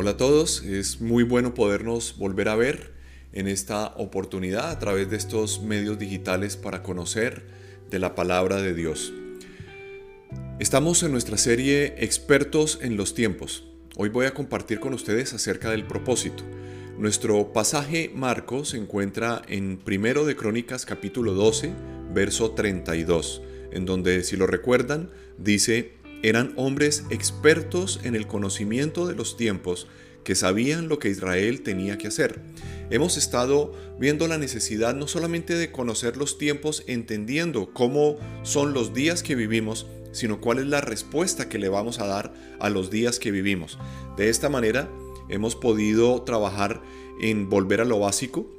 Hola a todos, es muy bueno podernos volver a ver en esta oportunidad a través de estos medios digitales para conocer de la palabra de Dios. Estamos en nuestra serie Expertos en los tiempos. Hoy voy a compartir con ustedes acerca del propósito. Nuestro pasaje Marco se encuentra en Primero de Crónicas capítulo 12, verso 32, en donde si lo recuerdan dice eran hombres expertos en el conocimiento de los tiempos que sabían lo que Israel tenía que hacer. Hemos estado viendo la necesidad no solamente de conocer los tiempos entendiendo cómo son los días que vivimos, sino cuál es la respuesta que le vamos a dar a los días que vivimos. De esta manera hemos podido trabajar en volver a lo básico,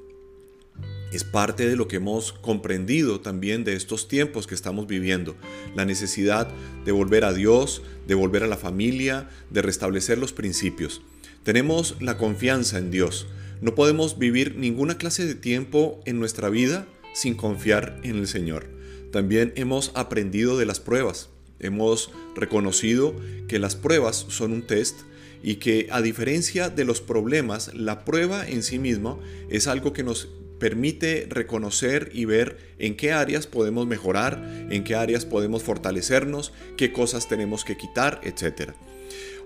es parte de lo que hemos comprendido también de estos tiempos que estamos viviendo. La necesidad de volver a Dios, de volver a la familia, de restablecer los principios. Tenemos la confianza en Dios. No podemos vivir ninguna clase de tiempo en nuestra vida sin confiar en el Señor. También hemos aprendido de las pruebas. Hemos reconocido que las pruebas son un test y que a diferencia de los problemas, la prueba en sí misma es algo que nos permite reconocer y ver en qué áreas podemos mejorar, en qué áreas podemos fortalecernos, qué cosas tenemos que quitar, etc.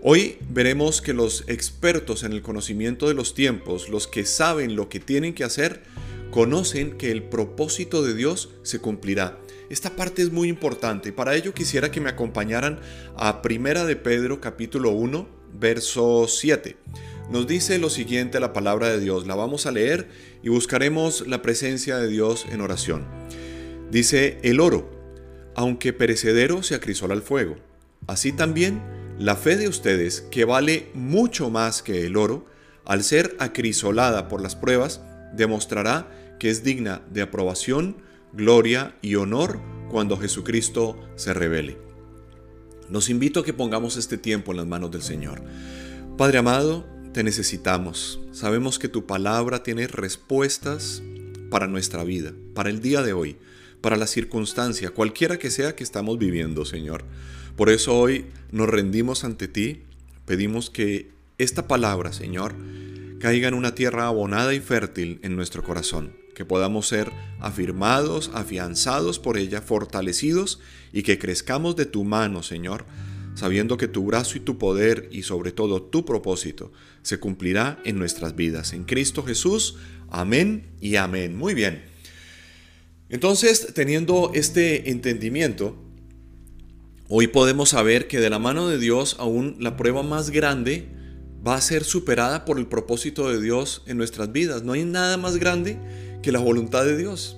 Hoy veremos que los expertos en el conocimiento de los tiempos, los que saben lo que tienen que hacer, conocen que el propósito de Dios se cumplirá. Esta parte es muy importante y para ello quisiera que me acompañaran a Primera de Pedro capítulo 1, verso 7 nos dice lo siguiente la palabra de Dios. La vamos a leer y buscaremos la presencia de Dios en oración. Dice, el oro, aunque perecedero, se acrisola al fuego. Así también, la fe de ustedes, que vale mucho más que el oro, al ser acrisolada por las pruebas, demostrará que es digna de aprobación, gloria y honor cuando Jesucristo se revele. Los invito a que pongamos este tiempo en las manos del Señor. Padre amado, te necesitamos. Sabemos que tu palabra tiene respuestas para nuestra vida, para el día de hoy, para la circunstancia, cualquiera que sea que estamos viviendo, Señor. Por eso hoy nos rendimos ante ti, pedimos que esta palabra, Señor, caiga en una tierra abonada y fértil en nuestro corazón, que podamos ser afirmados, afianzados por ella, fortalecidos y que crezcamos de tu mano, Señor, sabiendo que tu brazo y tu poder y sobre todo tu propósito se cumplirá en nuestras vidas. En Cristo Jesús, amén y amén. Muy bien. Entonces, teniendo este entendimiento, hoy podemos saber que de la mano de Dios aún la prueba más grande va a ser superada por el propósito de Dios en nuestras vidas. No hay nada más grande que la voluntad de Dios.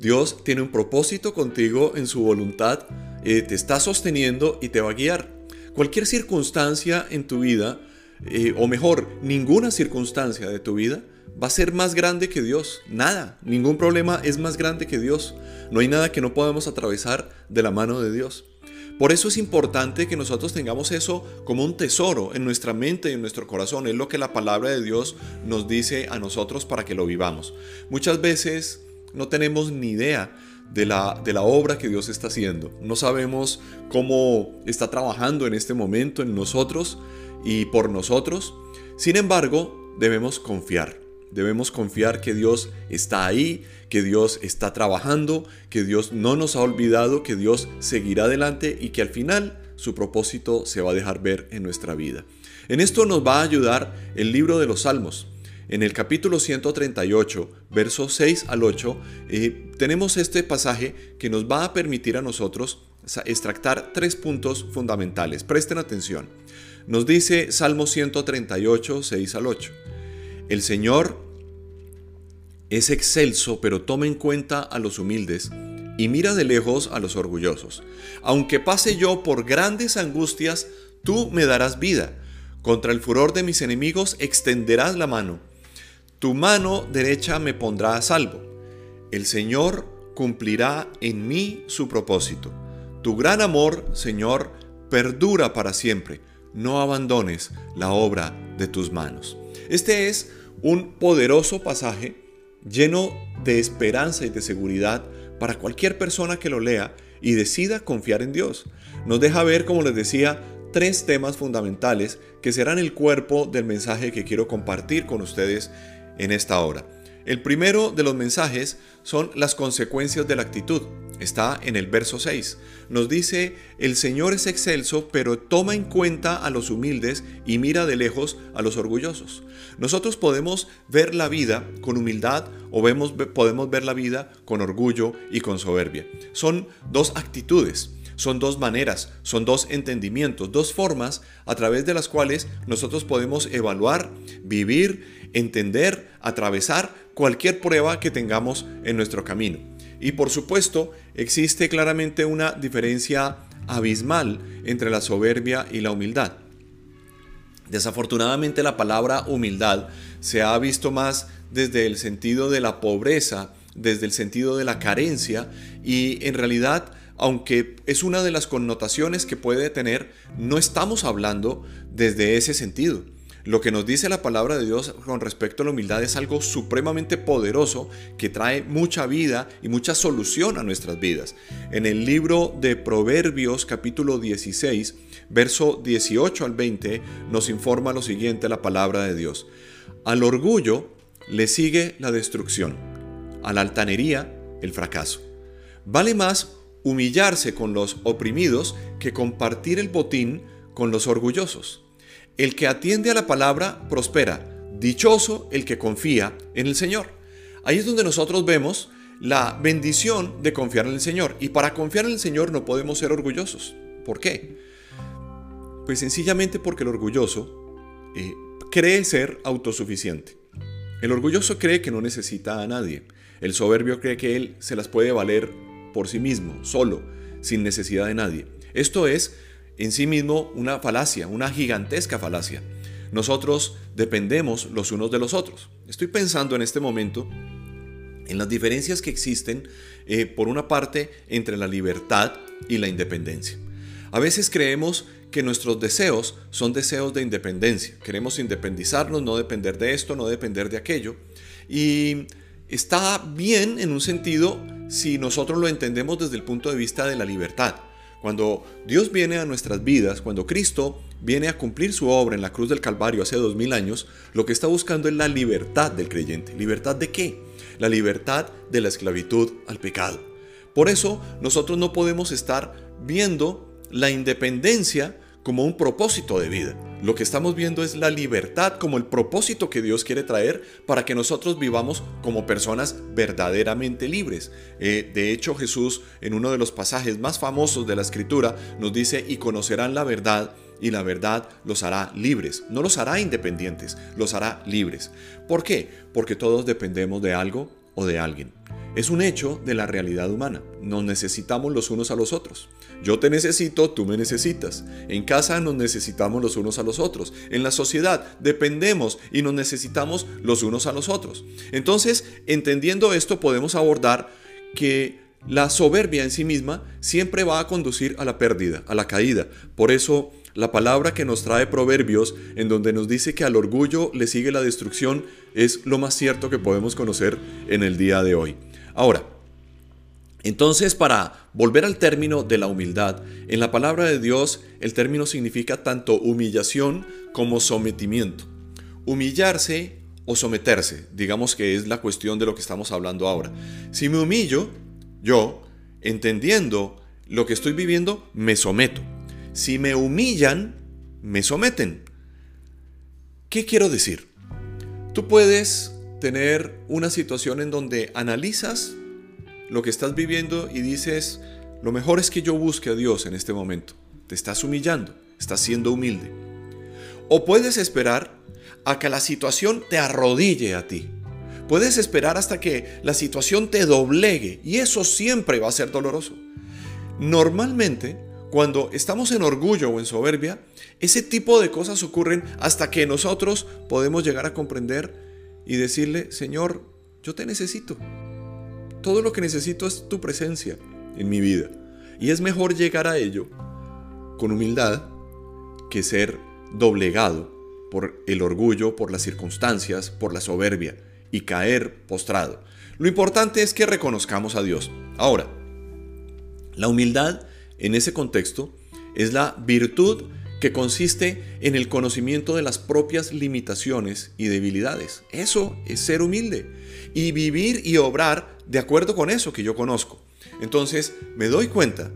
Dios tiene un propósito contigo en su voluntad eh, te está sosteniendo y te va a guiar. Cualquier circunstancia en tu vida, eh, o mejor, ninguna circunstancia de tu vida, va a ser más grande que Dios. Nada, ningún problema es más grande que Dios. No hay nada que no podamos atravesar de la mano de Dios. Por eso es importante que nosotros tengamos eso como un tesoro en nuestra mente y en nuestro corazón. Es lo que la palabra de Dios nos dice a nosotros para que lo vivamos. Muchas veces no tenemos ni idea de la, de la obra que Dios está haciendo. No sabemos cómo está trabajando en este momento en nosotros y por nosotros. Sin embargo, debemos confiar. Debemos confiar que Dios está ahí, que Dios está trabajando, que Dios no nos ha olvidado, que Dios seguirá adelante y que al final su propósito se va a dejar ver en nuestra vida. En esto nos va a ayudar el libro de los Salmos. En el capítulo 138, versos 6 al 8, eh, tenemos este pasaje que nos va a permitir a nosotros extractar tres puntos fundamentales. Presten atención. Nos dice Salmo 138, 6 al 8. El Señor es excelso, pero toma en cuenta a los humildes y mira de lejos a los orgullosos. Aunque pase yo por grandes angustias, tú me darás vida Contra el furor de mis enemigos extenderás la mano. Tu mano derecha me pondrá a salvo. El Señor cumplirá en mí su propósito. Tu gran amor, Señor, perdura para siempre. No abandones la obra de tus manos. Este es un poderoso pasaje lleno de esperanza y de seguridad para cualquier persona que lo lea y decida confiar en Dios. Nos deja ver, como les decía, tres temas fundamentales que serán el cuerpo del mensaje que quiero compartir con ustedes en esta hora. El primero de los mensajes son las consecuencias de la actitud. Está en el verso 6. Nos dice, el Señor es excelso, pero toma en cuenta a los humildes y mira de lejos a los orgullosos. Nosotros podemos ver la vida con humildad o vemos, podemos ver la vida con orgullo y con soberbia. Son dos actitudes. Son dos maneras, son dos entendimientos, dos formas a través de las cuales nosotros podemos evaluar, vivir, entender, atravesar cualquier prueba que tengamos en nuestro camino. Y por supuesto, existe claramente una diferencia abismal entre la soberbia y la humildad. Desafortunadamente la palabra humildad se ha visto más desde el sentido de la pobreza, desde el sentido de la carencia y en realidad, aunque es una de las connotaciones que puede tener, no estamos hablando desde ese sentido. Lo que nos dice la palabra de Dios con respecto a la humildad es algo supremamente poderoso que trae mucha vida y mucha solución a nuestras vidas. En el libro de Proverbios capítulo 16, verso 18 al 20, nos informa lo siguiente la palabra de Dios. Al orgullo le sigue la destrucción, a la altanería el fracaso. Vale más humillarse con los oprimidos que compartir el botín con los orgullosos. El que atiende a la palabra prospera. Dichoso el que confía en el Señor. Ahí es donde nosotros vemos la bendición de confiar en el Señor. Y para confiar en el Señor no podemos ser orgullosos. ¿Por qué? Pues sencillamente porque el orgulloso eh, cree ser autosuficiente. El orgulloso cree que no necesita a nadie. El soberbio cree que él se las puede valer por sí mismo, solo, sin necesidad de nadie. Esto es en sí mismo una falacia, una gigantesca falacia. Nosotros dependemos los unos de los otros. Estoy pensando en este momento en las diferencias que existen, eh, por una parte, entre la libertad y la independencia. A veces creemos que nuestros deseos son deseos de independencia. Queremos independizarnos, no depender de esto, no depender de aquello. Y está bien en un sentido si nosotros lo entendemos desde el punto de vista de la libertad. Cuando Dios viene a nuestras vidas, cuando Cristo viene a cumplir su obra en la cruz del Calvario hace dos mil años, lo que está buscando es la libertad del creyente. ¿Libertad de qué? La libertad de la esclavitud al pecado. Por eso nosotros no podemos estar viendo la independencia como un propósito de vida. Lo que estamos viendo es la libertad como el propósito que Dios quiere traer para que nosotros vivamos como personas verdaderamente libres. Eh, de hecho, Jesús en uno de los pasajes más famosos de la Escritura nos dice, y conocerán la verdad y la verdad los hará libres. No los hará independientes, los hará libres. ¿Por qué? Porque todos dependemos de algo o de alguien. Es un hecho de la realidad humana. Nos necesitamos los unos a los otros. Yo te necesito, tú me necesitas. En casa nos necesitamos los unos a los otros. En la sociedad dependemos y nos necesitamos los unos a los otros. Entonces, entendiendo esto, podemos abordar que la soberbia en sí misma siempre va a conducir a la pérdida, a la caída. Por eso, la palabra que nos trae Proverbios, en donde nos dice que al orgullo le sigue la destrucción, es lo más cierto que podemos conocer en el día de hoy. Ahora, entonces para volver al término de la humildad, en la palabra de Dios el término significa tanto humillación como sometimiento. Humillarse o someterse, digamos que es la cuestión de lo que estamos hablando ahora. Si me humillo, yo, entendiendo lo que estoy viviendo, me someto. Si me humillan, me someten. ¿Qué quiero decir? Tú puedes tener una situación en donde analizas lo que estás viviendo y dices, lo mejor es que yo busque a Dios en este momento. Te estás humillando, estás siendo humilde. O puedes esperar a que la situación te arrodille a ti. Puedes esperar hasta que la situación te doblegue y eso siempre va a ser doloroso. Normalmente, cuando estamos en orgullo o en soberbia, ese tipo de cosas ocurren hasta que nosotros podemos llegar a comprender y decirle, Señor, yo te necesito. Todo lo que necesito es tu presencia en mi vida. Y es mejor llegar a ello con humildad que ser doblegado por el orgullo, por las circunstancias, por la soberbia y caer postrado. Lo importante es que reconozcamos a Dios. Ahora, la humildad en ese contexto es la virtud que consiste en el conocimiento de las propias limitaciones y debilidades. Eso es ser humilde y vivir y obrar de acuerdo con eso que yo conozco. Entonces me doy cuenta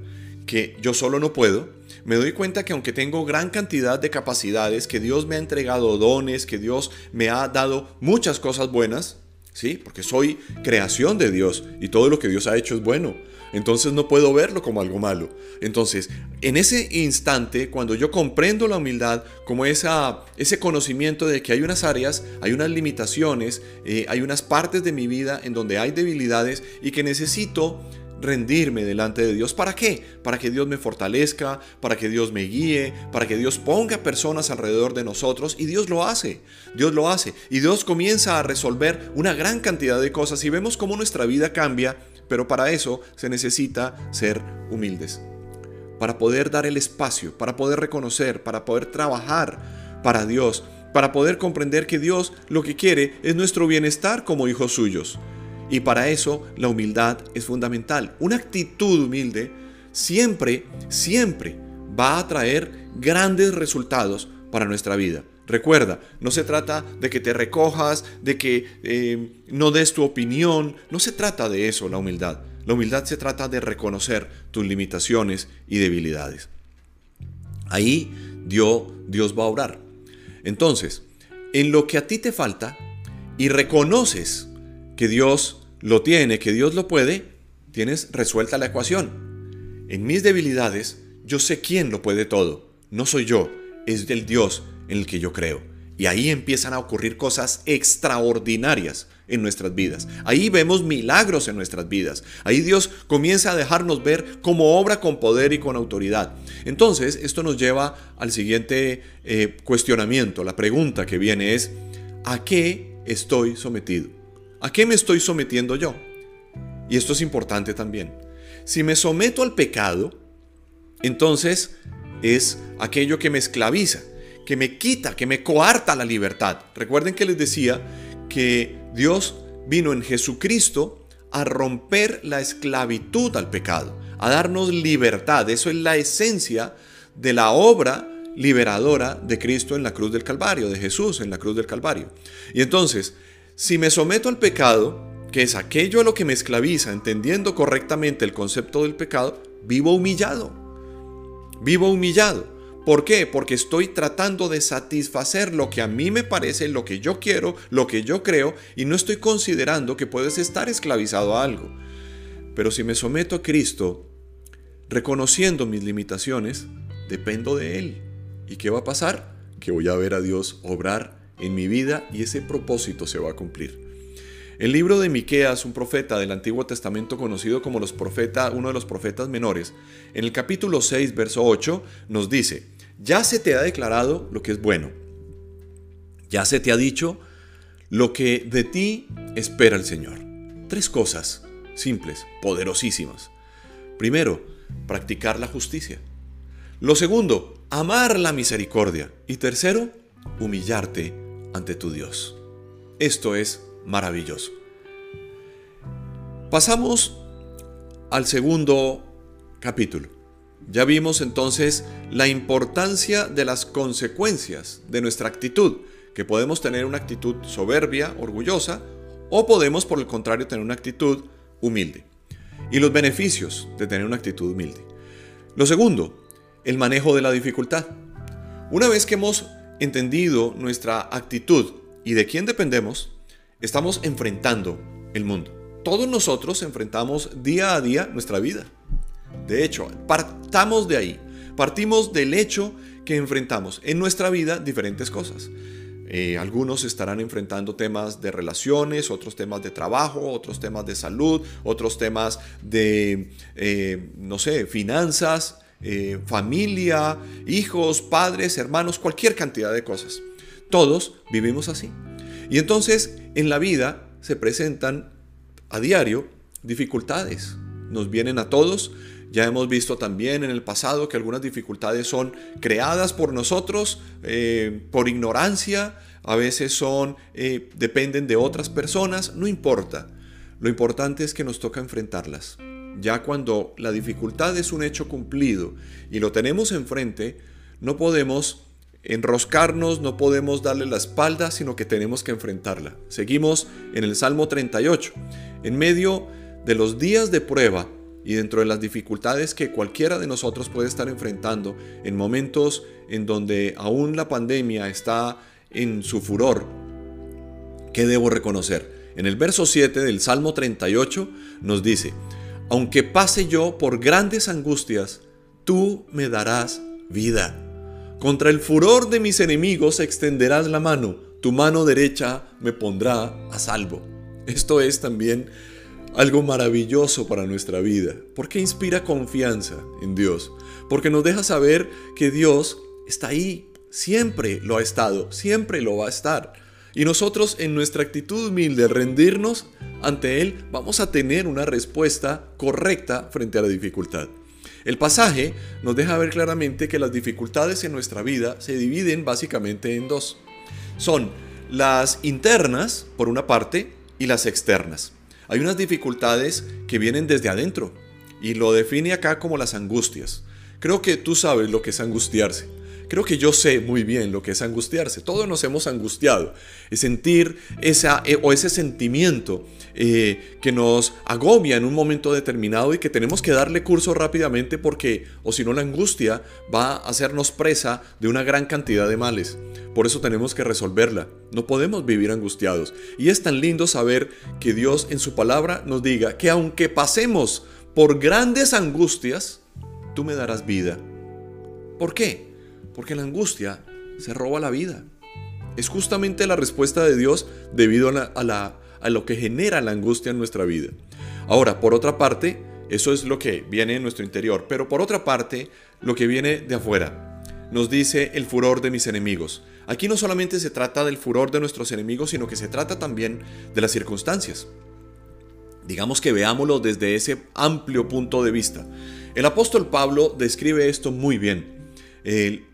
que yo solo no puedo, me doy cuenta que aunque tengo gran cantidad de capacidades, que Dios me ha entregado dones, que Dios me ha dado muchas cosas buenas, ¿sí? Porque soy creación de Dios y todo lo que Dios ha hecho es bueno. Entonces no puedo verlo como algo malo. Entonces, en ese instante, cuando yo comprendo la humildad como esa, ese conocimiento de que hay unas áreas, hay unas limitaciones, eh, hay unas partes de mi vida en donde hay debilidades y que necesito rendirme delante de Dios. ¿Para qué? Para que Dios me fortalezca, para que Dios me guíe, para que Dios ponga personas alrededor de nosotros y Dios lo hace. Dios lo hace y Dios comienza a resolver una gran cantidad de cosas y vemos cómo nuestra vida cambia, pero para eso se necesita ser humildes. Para poder dar el espacio, para poder reconocer, para poder trabajar para Dios, para poder comprender que Dios lo que quiere es nuestro bienestar como hijos suyos. Y para eso la humildad es fundamental. Una actitud humilde siempre, siempre va a traer grandes resultados para nuestra vida. Recuerda, no se trata de que te recojas, de que eh, no des tu opinión, no se trata de eso la humildad. La humildad se trata de reconocer tus limitaciones y debilidades. Ahí Dios, Dios va a obrar. Entonces, en lo que a ti te falta y reconoces que Dios lo tiene, que Dios lo puede, tienes resuelta la ecuación. En mis debilidades, yo sé quién lo puede todo. No soy yo, es del Dios en el que yo creo. Y ahí empiezan a ocurrir cosas extraordinarias en nuestras vidas. Ahí vemos milagros en nuestras vidas. Ahí Dios comienza a dejarnos ver cómo obra con poder y con autoridad. Entonces, esto nos lleva al siguiente eh, cuestionamiento. La pregunta que viene es, ¿a qué estoy sometido? ¿A qué me estoy sometiendo yo? Y esto es importante también. Si me someto al pecado, entonces es aquello que me esclaviza, que me quita, que me coarta la libertad. Recuerden que les decía que Dios vino en Jesucristo a romper la esclavitud al pecado, a darnos libertad. Eso es la esencia de la obra liberadora de Cristo en la cruz del Calvario, de Jesús en la cruz del Calvario. Y entonces, si me someto al pecado, que es aquello a lo que me esclaviza, entendiendo correctamente el concepto del pecado, vivo humillado. Vivo humillado. ¿Por qué? Porque estoy tratando de satisfacer lo que a mí me parece, lo que yo quiero, lo que yo creo, y no estoy considerando que puedes estar esclavizado a algo. Pero si me someto a Cristo, reconociendo mis limitaciones, dependo de Él. ¿Y qué va a pasar? Que voy a ver a Dios obrar en mi vida y ese propósito se va a cumplir. El libro de Miqueas, un profeta del Antiguo Testamento conocido como los profeta, uno de los profetas menores, en el capítulo 6, verso 8, nos dice, ya se te ha declarado lo que es bueno. Ya se te ha dicho lo que de ti espera el Señor. Tres cosas simples, poderosísimas. Primero, practicar la justicia. Lo segundo, amar la misericordia. Y tercero, humillarte ante tu Dios. Esto es maravilloso. Pasamos al segundo capítulo. Ya vimos entonces la importancia de las consecuencias de nuestra actitud, que podemos tener una actitud soberbia, orgullosa, o podemos por el contrario tener una actitud humilde. Y los beneficios de tener una actitud humilde. Lo segundo, el manejo de la dificultad. Una vez que hemos entendido nuestra actitud y de quién dependemos, estamos enfrentando el mundo. Todos nosotros enfrentamos día a día nuestra vida. De hecho, partamos de ahí. Partimos del hecho que enfrentamos en nuestra vida diferentes cosas. Eh, algunos estarán enfrentando temas de relaciones, otros temas de trabajo, otros temas de salud, otros temas de, eh, no sé, finanzas, eh, familia, hijos, padres, hermanos, cualquier cantidad de cosas. Todos vivimos así. Y entonces en la vida se presentan a diario dificultades. Nos vienen a todos. Ya hemos visto también en el pasado que algunas dificultades son creadas por nosotros eh, por ignorancia, a veces son eh, dependen de otras personas, no importa. Lo importante es que nos toca enfrentarlas. Ya cuando la dificultad es un hecho cumplido y lo tenemos enfrente, no podemos enroscarnos, no podemos darle la espalda, sino que tenemos que enfrentarla. Seguimos en el Salmo 38. En medio de los días de prueba y dentro de las dificultades que cualquiera de nosotros puede estar enfrentando en momentos en donde aún la pandemia está en su furor, ¿qué debo reconocer? En el verso 7 del Salmo 38 nos dice, aunque pase yo por grandes angustias, tú me darás vida. Contra el furor de mis enemigos extenderás la mano, tu mano derecha me pondrá a salvo. Esto es también algo maravilloso para nuestra vida, porque inspira confianza en Dios, porque nos deja saber que Dios está ahí, siempre lo ha estado, siempre lo va a estar. Y nosotros en nuestra actitud humilde, rendirnos ante Él, vamos a tener una respuesta correcta frente a la dificultad. El pasaje nos deja ver claramente que las dificultades en nuestra vida se dividen básicamente en dos. Son las internas, por una parte, y las externas. Hay unas dificultades que vienen desde adentro y lo define acá como las angustias. Creo que tú sabes lo que es angustiarse. Creo que yo sé muy bien lo que es angustiarse. Todos nos hemos angustiado. Es sentir esa, eh, o ese sentimiento eh, que nos agobia en un momento determinado y que tenemos que darle curso rápidamente porque, o si no, la angustia va a hacernos presa de una gran cantidad de males. Por eso tenemos que resolverla. No podemos vivir angustiados. Y es tan lindo saber que Dios en su palabra nos diga que aunque pasemos por grandes angustias, tú me darás vida. ¿Por qué? Porque la angustia se roba la vida. Es justamente la respuesta de Dios debido a, a, lo que genera la angustia en nuestra vida. Ahora, por otra parte, eso es lo que viene en nuestro interior, pero por otra parte, lo que viene de afuera. Nos dice el furor de mis enemigos. Aquí no solamente se trata del furor de nuestros enemigos, sino que se trata también de las circunstancias. Digamos que veámoslo desde ese amplio punto de vista. El apóstol Pablo describe esto muy bien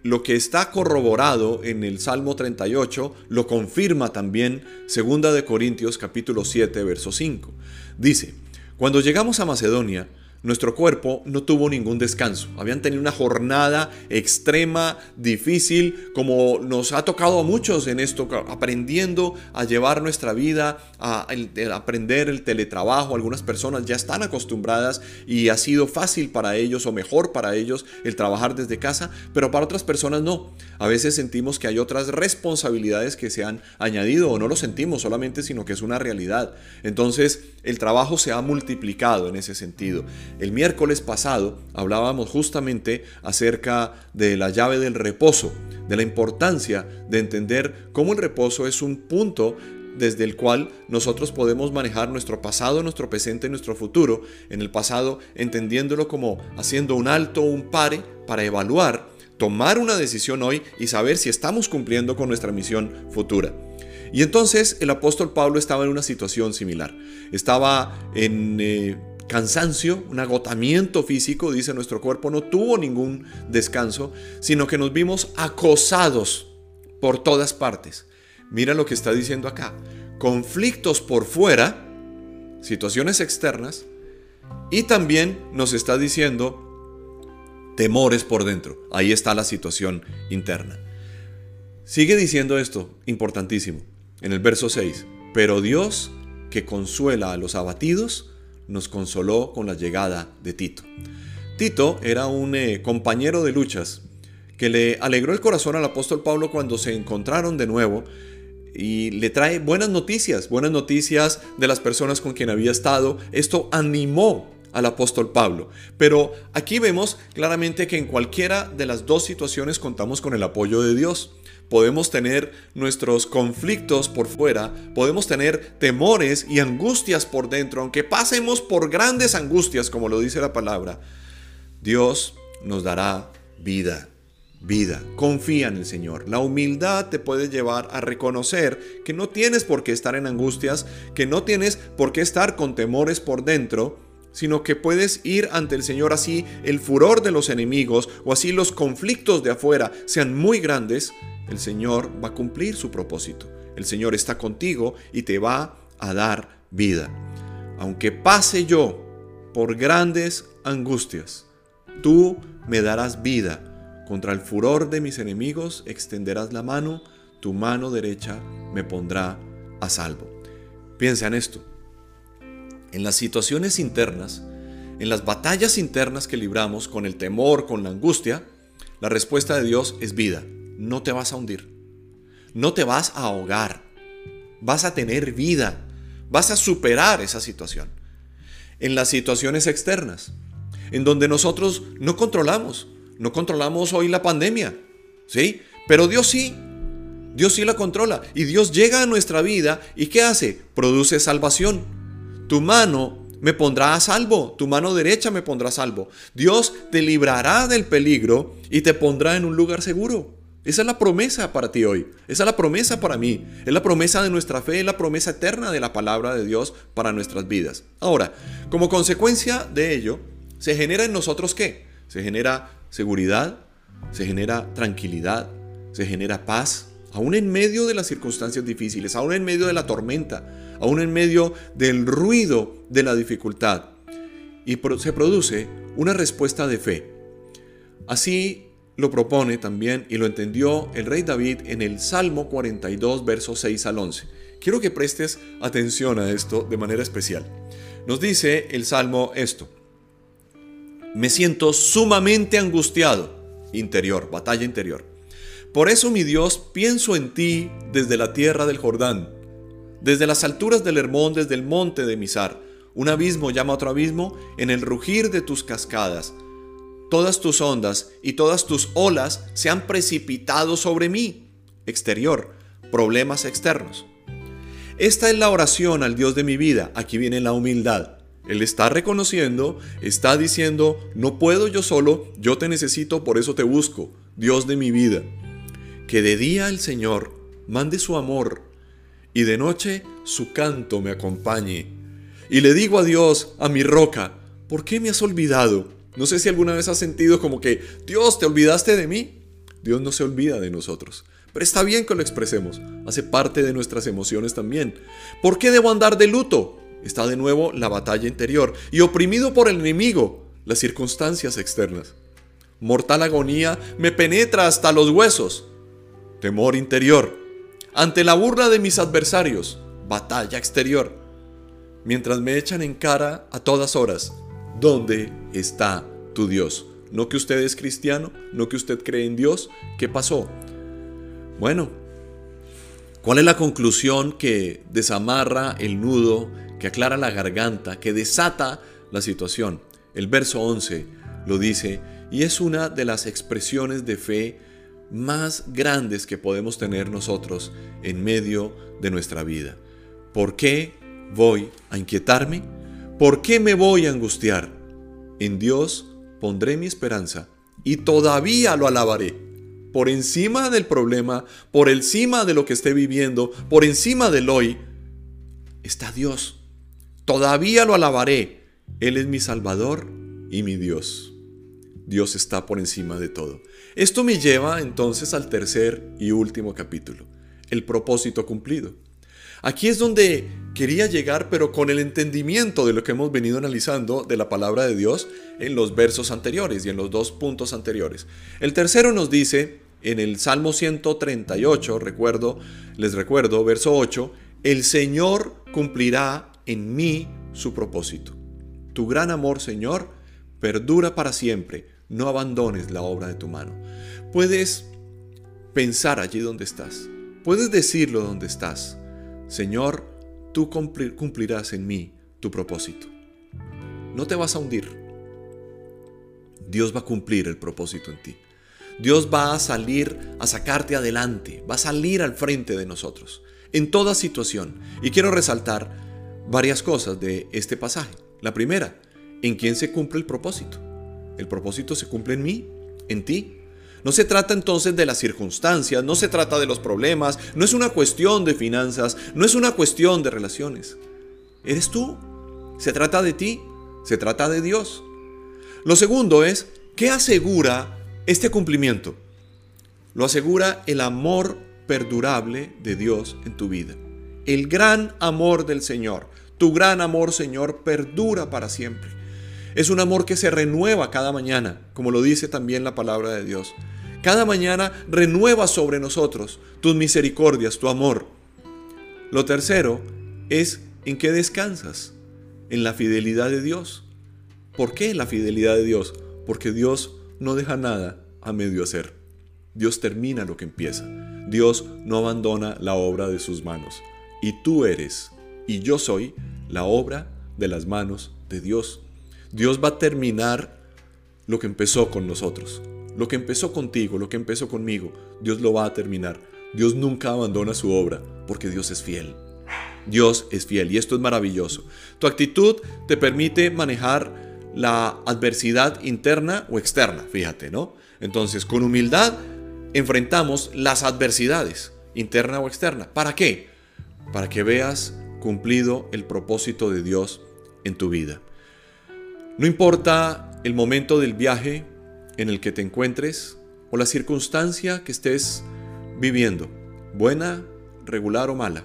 lo que está corroborado en el Salmo 38 lo confirma también 2 de Corintios capítulo 7 verso 5. Dice, cuando llegamos a Macedonia, nuestro cuerpo no tuvo ningún descanso. Habían tenido una jornada extrema, difícil, como nos ha tocado a muchos en esto, aprendiendo a llevar nuestra vida, a, aprender el teletrabajo. Algunas personas ya están acostumbradas y ha sido fácil para ellos o mejor para ellos el trabajar desde casa, pero para otras personas no. A veces sentimos que hay otras responsabilidades que se han añadido o no lo sentimos solamente, sino que es una realidad. Entonces, el trabajo se ha multiplicado en ese sentido. El miércoles pasado hablábamos justamente acerca de la llave del reposo, de la importancia de entender cómo el reposo es un punto desde el cual nosotros podemos manejar nuestro pasado, nuestro presente y nuestro futuro. En el pasado entendiéndolo como haciendo un alto un pare para evaluar, tomar una decisión hoy y saber si estamos cumpliendo con nuestra misión futura. Y entonces el apóstol Pablo estaba en una situación similar. Estaba en... Eh, cansancio, un agotamiento físico, dice nuestro cuerpo, no tuvo ningún descanso, sino que nos vimos acosados por todas partes. Mira lo que está diciendo acá. Conflictos por fuera, situaciones externas, y también nos está diciendo temores por dentro. Ahí está la situación interna. Sigue diciendo esto, importantísimo, en el verso 6. Pero Dios, que consuela a los abatidos, nos consoló con la llegada de Tito. Tito era un eh, compañero de luchas que le alegró el corazón al apóstol Pablo cuando se encontraron de nuevo y le trae buenas noticias, buenas noticias de las personas con quien había estado. Esto animó al apóstol Pablo. Pero aquí vemos claramente que en cualquiera de las dos situaciones contamos con el apoyo de Dios podemos tener nuestros conflictos por fuera, podemos tener temores y angustias por dentro, aunque pasemos por grandes angustias, como lo dice la palabra. Dios nos dará vida. Vida, confía en el Señor. La humildad te puede llevar a reconocer que no tienes por qué estar en angustias, que no tienes por qué estar con temores por dentro, sino que puedes ir ante el Señor así el furor de los enemigos o así los conflictos de afuera sean muy grandes, el Señor va a cumplir su propósito. El Señor está contigo y te va a dar vida. Aunque pase yo por grandes angustias, tú me darás vida. Contra el furor de mis enemigos extenderás la mano, tu mano derecha me pondrá a salvo. Piensa en esto en las situaciones internas, en las batallas internas que libramos con el temor, con la angustia, la respuesta de Dios es vida. No te vas a hundir. No te vas a ahogar. Vas a tener vida. Vas a superar esa situación. En las situaciones externas, en donde nosotros no controlamos. No controlamos hoy la pandemia. ¿Sí? Pero Dios sí. Dios sí la controla. Y Dios llega a nuestra vida y ¿qué hace? Produce salvación tu mano me pondrá a salvo, tu mano derecha me pondrá a salvo. Dios te librará del peligro y te pondrá en un lugar seguro. Esa es la promesa para ti hoy. Esa es la promesa para mí. Es la promesa de nuestra fe, es la promesa eterna de la palabra de Dios para nuestras vidas. Ahora, como consecuencia de ello, ¿se genera en nosotros qué? Se genera seguridad, se genera tranquilidad, se genera paz, aún en medio de las circunstancias difíciles, aún en medio de la tormenta, aún en medio del ruido de la dificultad. Y se produce una respuesta de fe. Así lo propone también y lo entendió el rey David en el Salmo 42, versos 6 al 11. Quiero que prestes atención a esto de manera especial. Nos dice el Salmo esto. Me siento sumamente angustiado, interior, batalla interior. Por eso, mi Dios, pienso en ti desde la tierra del Jordán desde las alturas del Hermón, desde el monte de Misar, un abismo llama a otro abismo en el rugir de tus cascadas. Todas tus ondas y todas tus olas se han precipitado sobre mí. Exterior, problemas externos. Esta es la oración al Dios de mi vida. Aquí viene la humildad. Él está reconociendo, está diciendo, no puedo yo solo, yo te necesito, por eso te busco, Dios de mi vida. Que de día el Señor mande su amor, y de noche su canto me acompañe. Y le digo a Dios, a mi roca, ¿por qué me has olvidado? No sé si alguna vez has sentido como que, Dios, ¿te olvidaste de mí? Dios no se olvida de nosotros. Pero está bien que lo expresemos, hace parte de nuestras emociones también. ¿Por qué debo andar de luto? Está de nuevo la batalla interior y oprimido por el enemigo, las circunstancias externas. Mortal agonía me penetra hasta los huesos. Temor interior ante la burla de mis adversarios, batalla exterior, mientras me echan en cara a todas horas, ¿dónde está tu Dios? No que usted es cristiano, no que usted cree en Dios, ¿qué pasó? Bueno, ¿cuál es la conclusión que desamarra el nudo, que aclara la garganta, que desata la situación? El verso 11 lo dice y es una de las expresiones de fe más grandes que podemos tener nosotros en medio de nuestra vida. ¿Por qué voy a inquietarme? ¿Por qué me voy a angustiar? En Dios pondré mi esperanza y todavía lo alabaré. Por encima del problema, por encima de lo que esté viviendo, por encima del hoy, está Dios. Todavía lo alabaré. Él es mi Salvador y mi Dios. Dios está por encima de todo. Esto me lleva entonces al tercer y último capítulo, el propósito cumplido. Aquí es donde quería llegar, pero con el entendimiento de lo que hemos venido analizando de la palabra de Dios en los versos anteriores y en los dos puntos anteriores. El tercero nos dice, en el Salmo 138, recuerdo, les recuerdo, verso 8, el Señor cumplirá en mí su propósito. Tu gran amor, Señor, perdura para siempre no abandones la obra de tu mano. Puedes pensar allí donde estás. Puedes decirlo donde estás. Señor, tú cumplirás en mí tu propósito. No te vas a hundir. Dios va a cumplir el propósito en ti. Dios va a salir a sacarte adelante, va a salir al frente de nosotros, en toda situación. Y quiero resaltar varias cosas de este pasaje. La primera, ¿en quién se cumple el propósito? El propósito se cumple en mí, en ti. No se trata entonces de las circunstancias, no se trata de los problemas, no es una cuestión de finanzas, no es una cuestión de relaciones. Eres tú. Se trata de ti, se trata de Dios. Lo segundo es, ¿qué asegura este cumplimiento? Lo asegura el amor perdurable de Dios en tu vida. El gran amor del Señor. Tu gran amor, Señor, perdura para siempre. Es un amor que se renueva cada mañana, como lo dice también la palabra de Dios. Cada mañana renueva sobre nosotros tus misericordias, tu amor. Lo tercero es en qué descansas, en la fidelidad de Dios. ¿Por qué la fidelidad de Dios? Porque Dios no deja nada a medio hacer. Dios termina lo que empieza. Dios no abandona la obra de sus manos. Y tú eres, y yo soy, la obra de las manos de Dios. Dios va a terminar lo que empezó con nosotros. Lo que empezó contigo, lo que empezó conmigo, Dios lo va a terminar. Dios nunca abandona su obra porque Dios es fiel. Dios es fiel y esto es maravilloso. Tu actitud te permite manejar la adversidad interna o externa, fíjate, ¿no? Entonces, con humildad enfrentamos las adversidades, interna o externa. ¿Para qué? Para que veas cumplido el propósito de Dios en tu vida. No importa el momento del viaje, en el que te encuentres o la circunstancia que estés viviendo, buena, regular o mala.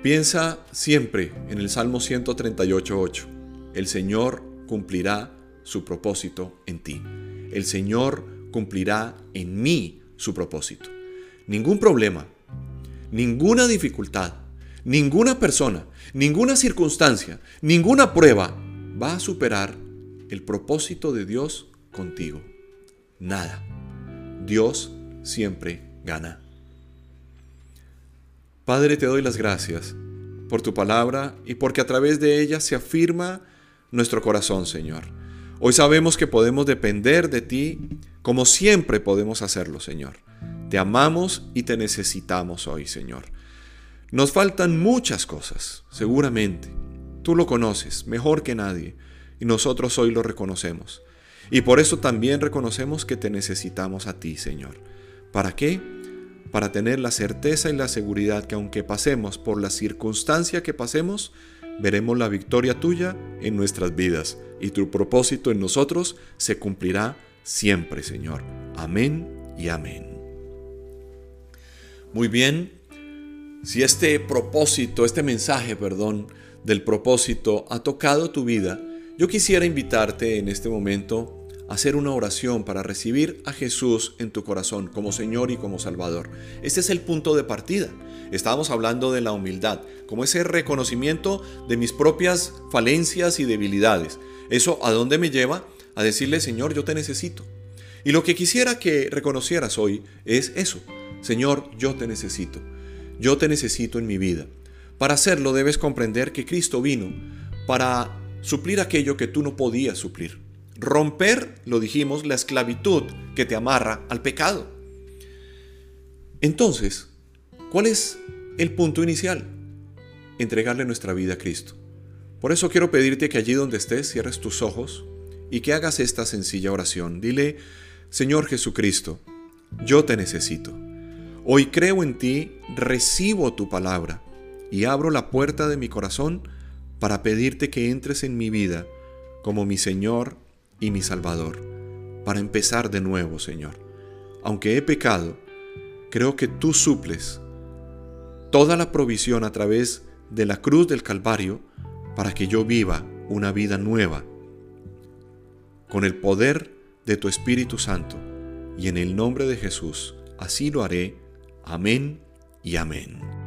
Piensa siempre en el Salmo 138.8. El Señor cumplirá su propósito en ti. El Señor cumplirá en mí su propósito. Ningún problema, ninguna dificultad, ninguna persona, ninguna circunstancia, ninguna prueba va a superar el propósito de Dios contigo nada. Dios siempre gana. Padre, te doy las gracias por tu palabra y porque a través de ella se afirma nuestro corazón, Señor. Hoy sabemos que podemos depender de ti como siempre podemos hacerlo, Señor. Te amamos y te necesitamos hoy, Señor. Nos faltan muchas cosas, seguramente. Tú lo conoces mejor que nadie y nosotros hoy lo reconocemos. Y por eso también reconocemos que te necesitamos a ti, Señor. ¿Para qué? Para tener la certeza y la seguridad que aunque pasemos por la circunstancia que pasemos, veremos la victoria tuya en nuestras vidas y tu propósito en nosotros se cumplirá siempre, Señor. Amén y amén. Muy bien, si este propósito, este mensaje, perdón, del propósito ha tocado tu vida, yo quisiera invitarte en este momento hacer una oración para recibir a Jesús en tu corazón como Señor y como Salvador. Este es el punto de partida. Estábamos hablando de la humildad, como ese reconocimiento de mis propias falencias y debilidades. ¿Eso a dónde me lleva? A decirle, Señor, yo te necesito. Y lo que quisiera que reconocieras hoy es eso. Señor, yo te necesito. Yo te necesito en mi vida. Para hacerlo debes comprender que Cristo vino para suplir aquello que tú no podías suplir. Romper, lo dijimos, la esclavitud que te amarra al pecado. Entonces, ¿cuál es el punto inicial? Entregarle nuestra vida a Cristo. Por eso quiero pedirte que allí donde estés cierres tus ojos y que hagas esta sencilla oración. Dile, Señor Jesucristo, yo te necesito. Hoy creo en ti, recibo tu palabra y abro la puerta de mi corazón para pedirte que entres en mi vida como mi Señor y mi Salvador, para empezar de nuevo, Señor. Aunque he pecado, creo que tú suples toda la provisión a través de la cruz del Calvario para que yo viva una vida nueva, con el poder de tu Espíritu Santo. Y en el nombre de Jesús, así lo haré. Amén y amén.